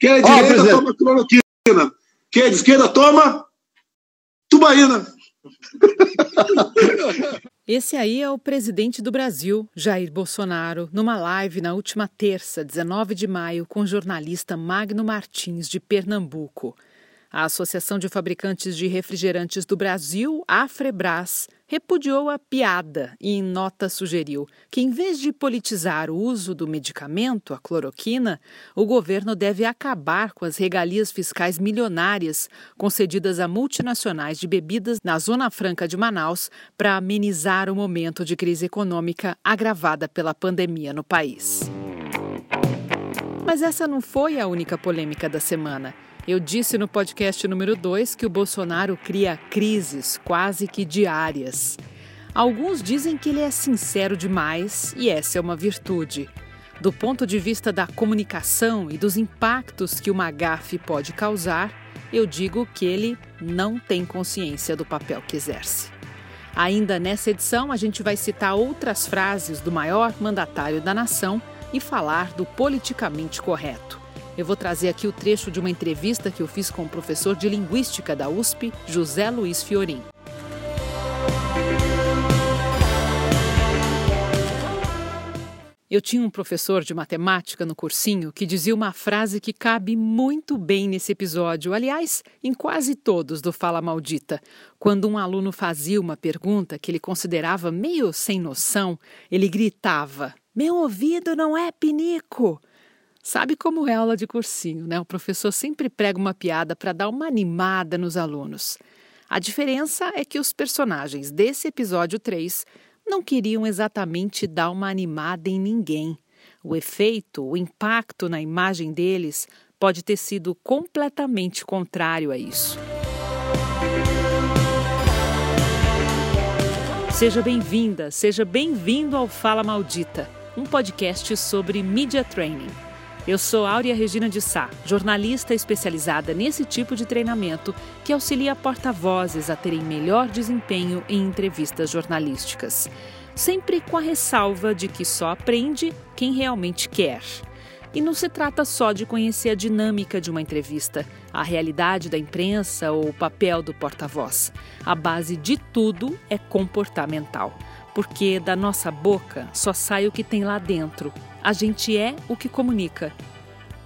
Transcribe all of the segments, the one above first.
Quem é de direita presidente. toma cloroquina. Quem é de esquerda toma tubaína. Esse aí é o presidente do Brasil, Jair Bolsonaro, numa live na última terça, 19 de maio, com o jornalista Magno Martins, de Pernambuco. A Associação de Fabricantes de Refrigerantes do Brasil, Afrebras, repudiou a piada e, em nota, sugeriu que, em vez de politizar o uso do medicamento, a cloroquina, o governo deve acabar com as regalias fiscais milionárias concedidas a multinacionais de bebidas na Zona Franca de Manaus para amenizar o momento de crise econômica agravada pela pandemia no país. Mas essa não foi a única polêmica da semana. Eu disse no podcast número 2 que o Bolsonaro cria crises quase que diárias. Alguns dizem que ele é sincero demais e essa é uma virtude. Do ponto de vista da comunicação e dos impactos que uma gafe pode causar, eu digo que ele não tem consciência do papel que exerce. Ainda nessa edição, a gente vai citar outras frases do maior mandatário da nação e falar do politicamente correto. Eu vou trazer aqui o trecho de uma entrevista que eu fiz com o professor de Linguística da USP, José Luiz Fiorim. Eu tinha um professor de matemática no cursinho que dizia uma frase que cabe muito bem nesse episódio, aliás, em quase todos do Fala Maldita. Quando um aluno fazia uma pergunta que ele considerava meio sem noção, ele gritava: Meu ouvido não é pinico! Sabe como é aula de cursinho, né? O professor sempre prega uma piada para dar uma animada nos alunos. A diferença é que os personagens desse episódio 3 não queriam exatamente dar uma animada em ninguém. O efeito, o impacto na imagem deles pode ter sido completamente contrário a isso. Seja bem-vinda, seja bem-vindo ao Fala Maldita, um podcast sobre media training. Eu sou Áurea Regina de Sá, jornalista especializada nesse tipo de treinamento que auxilia porta-vozes a terem melhor desempenho em entrevistas jornalísticas. Sempre com a ressalva de que só aprende quem realmente quer. E não se trata só de conhecer a dinâmica de uma entrevista, a realidade da imprensa ou o papel do porta-voz. A base de tudo é comportamental, porque da nossa boca só sai o que tem lá dentro a gente é o que comunica.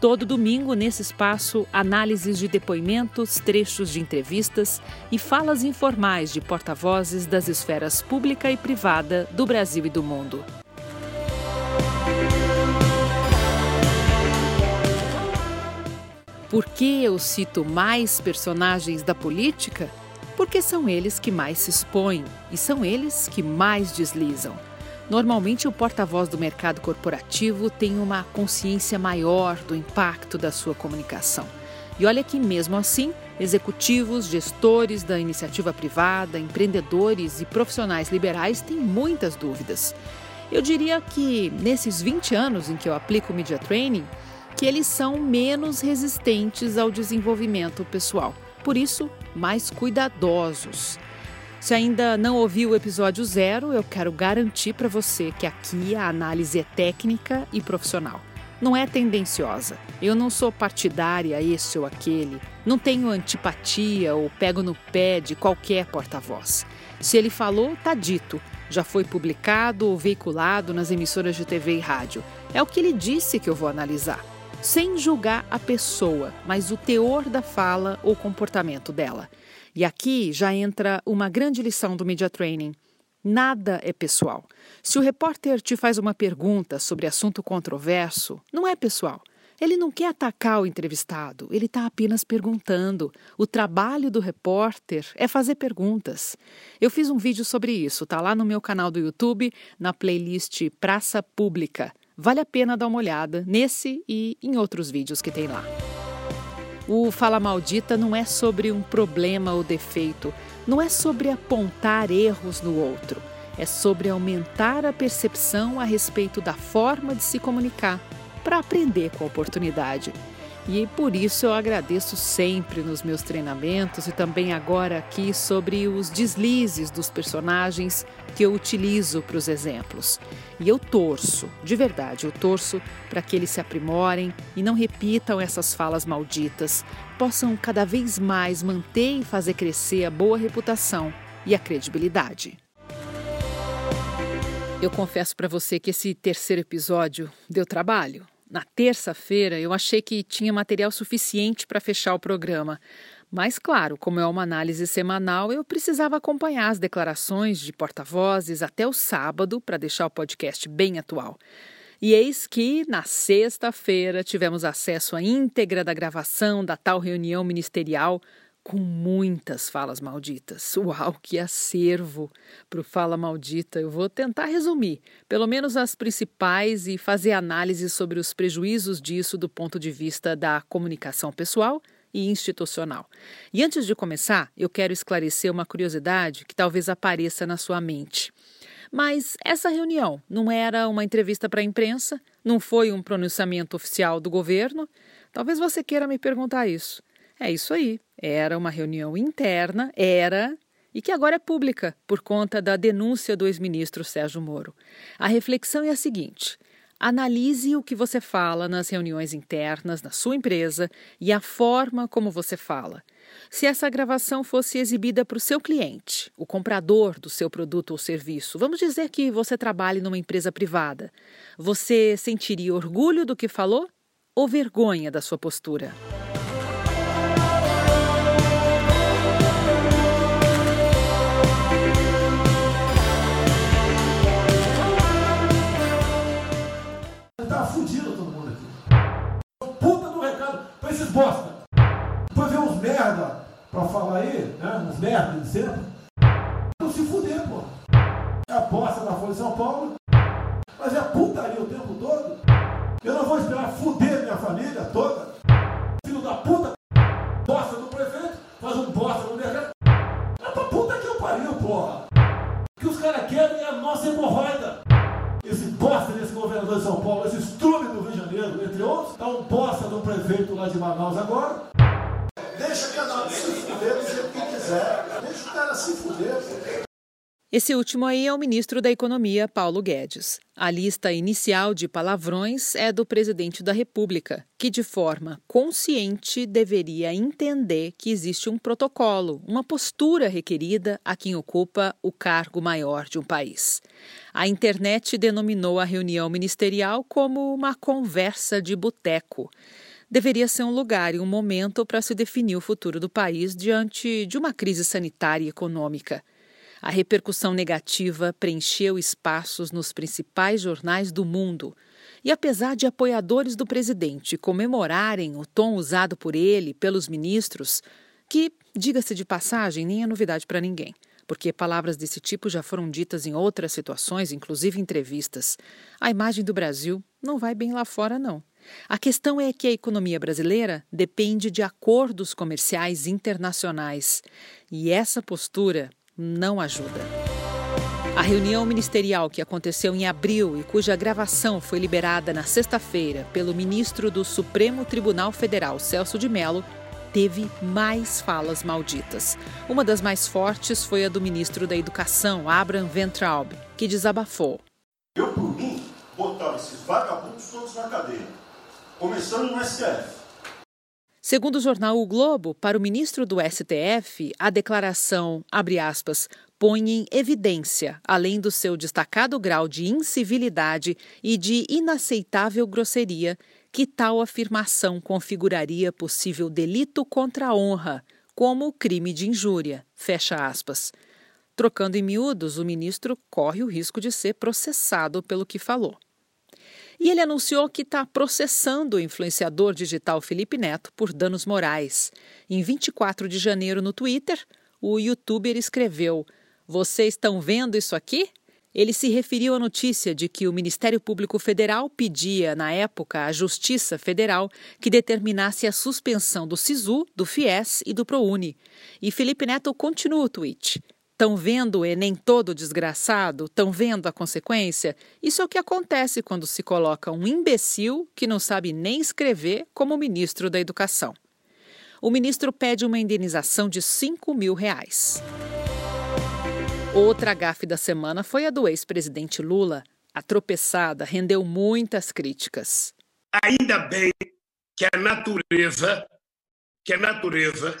Todo domingo, nesse espaço, análises de depoimentos, trechos de entrevistas e falas informais de porta-vozes das esferas pública e privada do Brasil e do mundo. Por que eu cito mais personagens da política? Porque são eles que mais se expõem e são eles que mais deslizam. Normalmente, o porta-voz do mercado corporativo tem uma consciência maior do impacto da sua comunicação. E olha que, mesmo assim, executivos, gestores da iniciativa privada, empreendedores e profissionais liberais têm muitas dúvidas. Eu diria que, nesses 20 anos em que eu aplico Media Training, que eles são menos resistentes ao desenvolvimento pessoal. Por isso, mais cuidadosos. Se ainda não ouviu o episódio zero, eu quero garantir para você que aqui a análise é técnica e profissional. Não é tendenciosa. Eu não sou partidária esse ou aquele. Não tenho antipatia ou pego no pé de qualquer porta-voz. Se ele falou, tá dito. Já foi publicado ou veiculado nas emissoras de TV e rádio. É o que ele disse que eu vou analisar. Sem julgar a pessoa, mas o teor da fala ou comportamento dela. E aqui já entra uma grande lição do Media Training. Nada é pessoal. Se o repórter te faz uma pergunta sobre assunto controverso, não é pessoal. Ele não quer atacar o entrevistado, ele está apenas perguntando. O trabalho do repórter é fazer perguntas. Eu fiz um vídeo sobre isso, tá lá no meu canal do YouTube, na playlist Praça Pública. Vale a pena dar uma olhada nesse e em outros vídeos que tem lá. O Fala Maldita não é sobre um problema ou defeito, não é sobre apontar erros no outro, é sobre aumentar a percepção a respeito da forma de se comunicar para aprender com a oportunidade. E por isso eu agradeço sempre nos meus treinamentos e também agora aqui sobre os deslizes dos personagens que eu utilizo para os exemplos. E eu torço, de verdade, eu torço para que eles se aprimorem e não repitam essas falas malditas, possam cada vez mais manter e fazer crescer a boa reputação e a credibilidade. Eu confesso para você que esse terceiro episódio deu trabalho. Na terça-feira, eu achei que tinha material suficiente para fechar o programa. Mas, claro, como é uma análise semanal, eu precisava acompanhar as declarações de porta-vozes até o sábado para deixar o podcast bem atual. E eis que, na sexta-feira, tivemos acesso à íntegra da gravação da tal reunião ministerial com muitas falas malditas. Uau, que acervo para o Fala Maldita! Eu vou tentar resumir, pelo menos as principais, e fazer análise sobre os prejuízos disso do ponto de vista da comunicação pessoal e institucional. E antes de começar, eu quero esclarecer uma curiosidade que talvez apareça na sua mente. Mas essa reunião não era uma entrevista para a imprensa? Não foi um pronunciamento oficial do governo? Talvez você queira me perguntar isso. É isso aí. Era uma reunião interna, era, e que agora é pública por conta da denúncia do ex-ministro Sérgio Moro. A reflexão é a seguinte: analise o que você fala nas reuniões internas na sua empresa e a forma como você fala. Se essa gravação fosse exibida para o seu cliente, o comprador do seu produto ou serviço, vamos dizer que você trabalhe numa empresa privada, você sentiria orgulho do que falou ou vergonha da sua postura? No mercado. É pra puta que eu pariu, porra. O que os caras querem é a nossa hemorroida. Esse bosta desse governador de São Paulo, esse estrume do Rio de Janeiro, entre outros, tá um bosta do prefeito lá de Manaus agora. Esse último aí é o ministro da Economia, Paulo Guedes. A lista inicial de palavrões é do presidente da República, que de forma consciente deveria entender que existe um protocolo, uma postura requerida a quem ocupa o cargo maior de um país. A internet denominou a reunião ministerial como uma conversa de boteco deveria ser um lugar e um momento para se definir o futuro do país diante de uma crise sanitária e econômica. A repercussão negativa preencheu espaços nos principais jornais do mundo. E apesar de apoiadores do presidente comemorarem o tom usado por ele pelos ministros, que, diga-se de passagem, nem é novidade para ninguém, porque palavras desse tipo já foram ditas em outras situações, inclusive entrevistas, a imagem do Brasil não vai bem lá fora, não. A questão é que a economia brasileira depende de acordos comerciais internacionais. E essa postura não ajuda. A reunião ministerial que aconteceu em abril e cuja gravação foi liberada na sexta-feira pelo ministro do Supremo Tribunal Federal, Celso de Mello, teve mais falas malditas. Uma das mais fortes foi a do ministro da Educação, Abraham Ventraub, que desabafou. Eu, por mim, botava esses vagabundos todos na cadeia, começando no STF. Segundo o jornal O Globo, para o ministro do STF, a declaração, abre aspas, põe em evidência, além do seu destacado grau de incivilidade e de inaceitável grosseria, que tal afirmação configuraria possível delito contra a honra, como crime de injúria. Fecha aspas. Trocando em miúdos, o ministro corre o risco de ser processado pelo que falou. E ele anunciou que está processando o influenciador digital Felipe Neto por danos morais. Em 24 de janeiro, no Twitter, o youtuber escreveu: Vocês estão vendo isso aqui? Ele se referiu à notícia de que o Ministério Público Federal pedia, na época, à Justiça Federal que determinasse a suspensão do SISU, do FIES e do ProUni. E Felipe Neto continua o tweet. Estão vendo o Enem todo desgraçado? Estão vendo a consequência? Isso é o que acontece quando se coloca um imbecil que não sabe nem escrever como ministro da Educação. O ministro pede uma indenização de 5 mil reais. Outra gafe da semana foi a do ex-presidente Lula. A tropeçada rendeu muitas críticas. Ainda bem que a natureza, que a natureza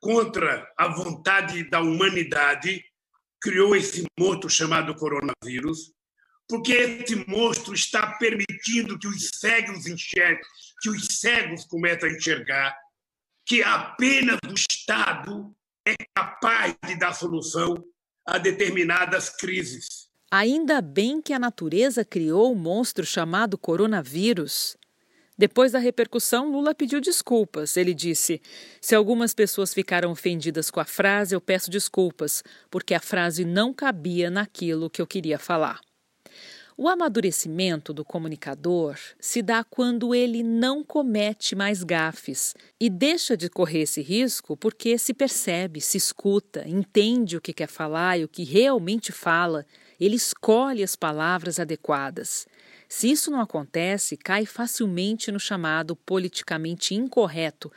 contra a vontade da humanidade, criou esse monstro chamado coronavírus, porque esse monstro está permitindo que os cegos enxerguem, que os cegos começem a enxergar que apenas o Estado é capaz de dar solução a determinadas crises. Ainda bem que a natureza criou o um monstro chamado coronavírus. Depois da repercussão, Lula pediu desculpas. Ele disse: Se algumas pessoas ficaram ofendidas com a frase, eu peço desculpas, porque a frase não cabia naquilo que eu queria falar. O amadurecimento do comunicador se dá quando ele não comete mais gafes e deixa de correr esse risco porque se percebe, se escuta, entende o que quer falar e o que realmente fala, ele escolhe as palavras adequadas. Se isso não acontece, cai facilmente no chamado politicamente incorreto,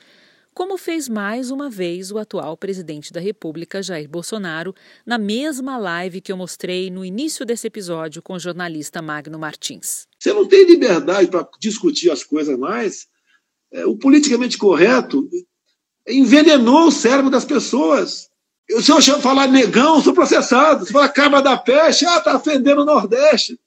como fez mais uma vez o atual presidente da República, Jair Bolsonaro, na mesma live que eu mostrei no início desse episódio com o jornalista Magno Martins. Você não tem liberdade para discutir as coisas mais. É, o politicamente correto envenenou o cérebro das pessoas. Se eu falar negão, sou processado. Se falar caba da peste, ah, está ofendendo o Nordeste.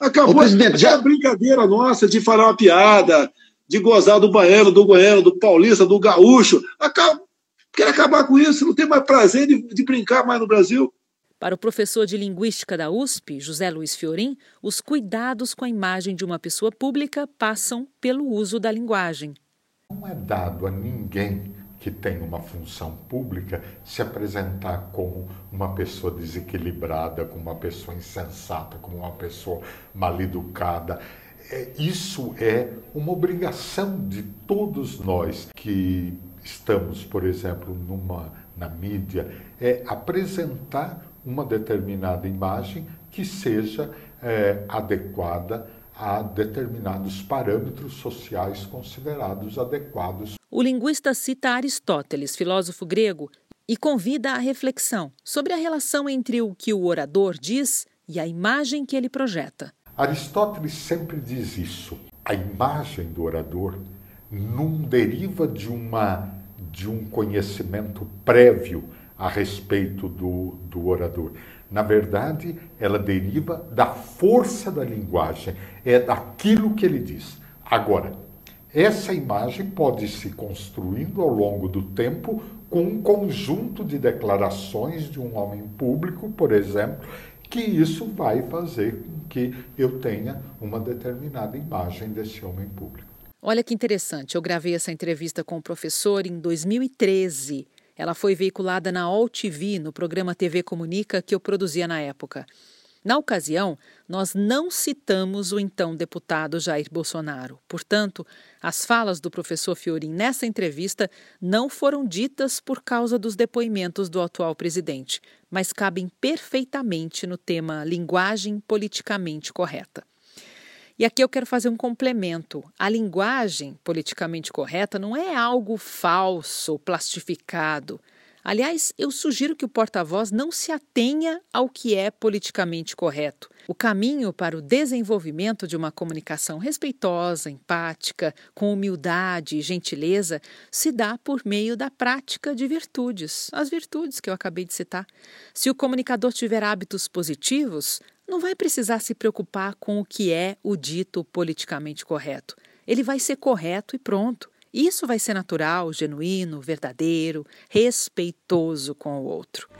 Acabou a já... brincadeira nossa de falar uma piada, de gozar do baiano, do goiano, do paulista, do gaúcho. Acaba... Quer acabar com isso, não tem mais prazer de, de brincar mais no Brasil. Para o professor de Linguística da USP, José Luiz Fiorim, os cuidados com a imagem de uma pessoa pública passam pelo uso da linguagem. Não é dado a ninguém que tem uma função pública se apresentar como uma pessoa desequilibrada, como uma pessoa insensata, como uma pessoa mal educada. É, isso é uma obrigação de todos nós que estamos, por exemplo, numa, na mídia, é apresentar uma determinada imagem que seja é, adequada a determinados parâmetros sociais considerados adequados. O linguista cita Aristóteles, filósofo grego, e convida à reflexão sobre a relação entre o que o orador diz e a imagem que ele projeta. Aristóteles sempre diz isso. A imagem do orador não deriva de, uma, de um conhecimento prévio a respeito do, do orador na verdade, ela deriva da força da linguagem, é daquilo que ele diz. Agora, essa imagem pode se construindo ao longo do tempo com um conjunto de declarações de um homem público, por exemplo, que isso vai fazer com que eu tenha uma determinada imagem desse homem público. Olha que interessante, eu gravei essa entrevista com o professor em 2013 ela foi veiculada na All TV, no programa TV Comunica que eu produzia na época. Na ocasião, nós não citamos o então deputado Jair Bolsonaro. Portanto, as falas do professor Fiorin nessa entrevista não foram ditas por causa dos depoimentos do atual presidente, mas cabem perfeitamente no tema linguagem politicamente correta. E aqui eu quero fazer um complemento. A linguagem politicamente correta não é algo falso, plastificado. Aliás, eu sugiro que o porta-voz não se atenha ao que é politicamente correto. O caminho para o desenvolvimento de uma comunicação respeitosa, empática, com humildade e gentileza se dá por meio da prática de virtudes, as virtudes que eu acabei de citar. Se o comunicador tiver hábitos positivos, não vai precisar se preocupar com o que é o dito politicamente correto. Ele vai ser correto e pronto. Isso vai ser natural, genuíno, verdadeiro, respeitoso com o outro.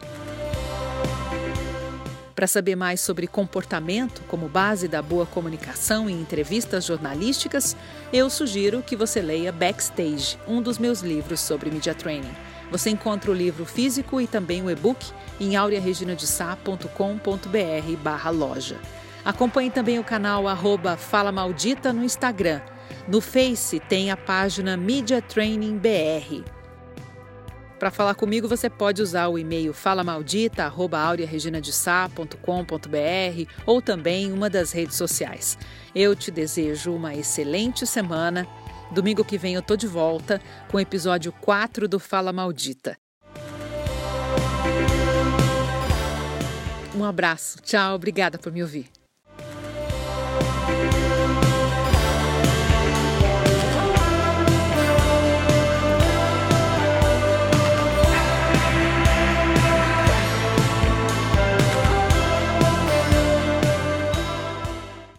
Para saber mais sobre comportamento como base da boa comunicação em entrevistas jornalísticas, eu sugiro que você leia Backstage, um dos meus livros sobre media training. Você encontra o livro físico e também o e-book em aureareginadesá.com.br barra loja. Acompanhe também o canal arroba Fala Maldita no Instagram. No Face tem a página Media Training BR. Para falar comigo, você pode usar o e-mail falamaldita@aureareginadesá.com.br ou também uma das redes sociais. Eu te desejo uma excelente semana. Domingo que vem eu tô de volta com o episódio 4 do Fala Maldita. Um abraço. Tchau, obrigada por me ouvir.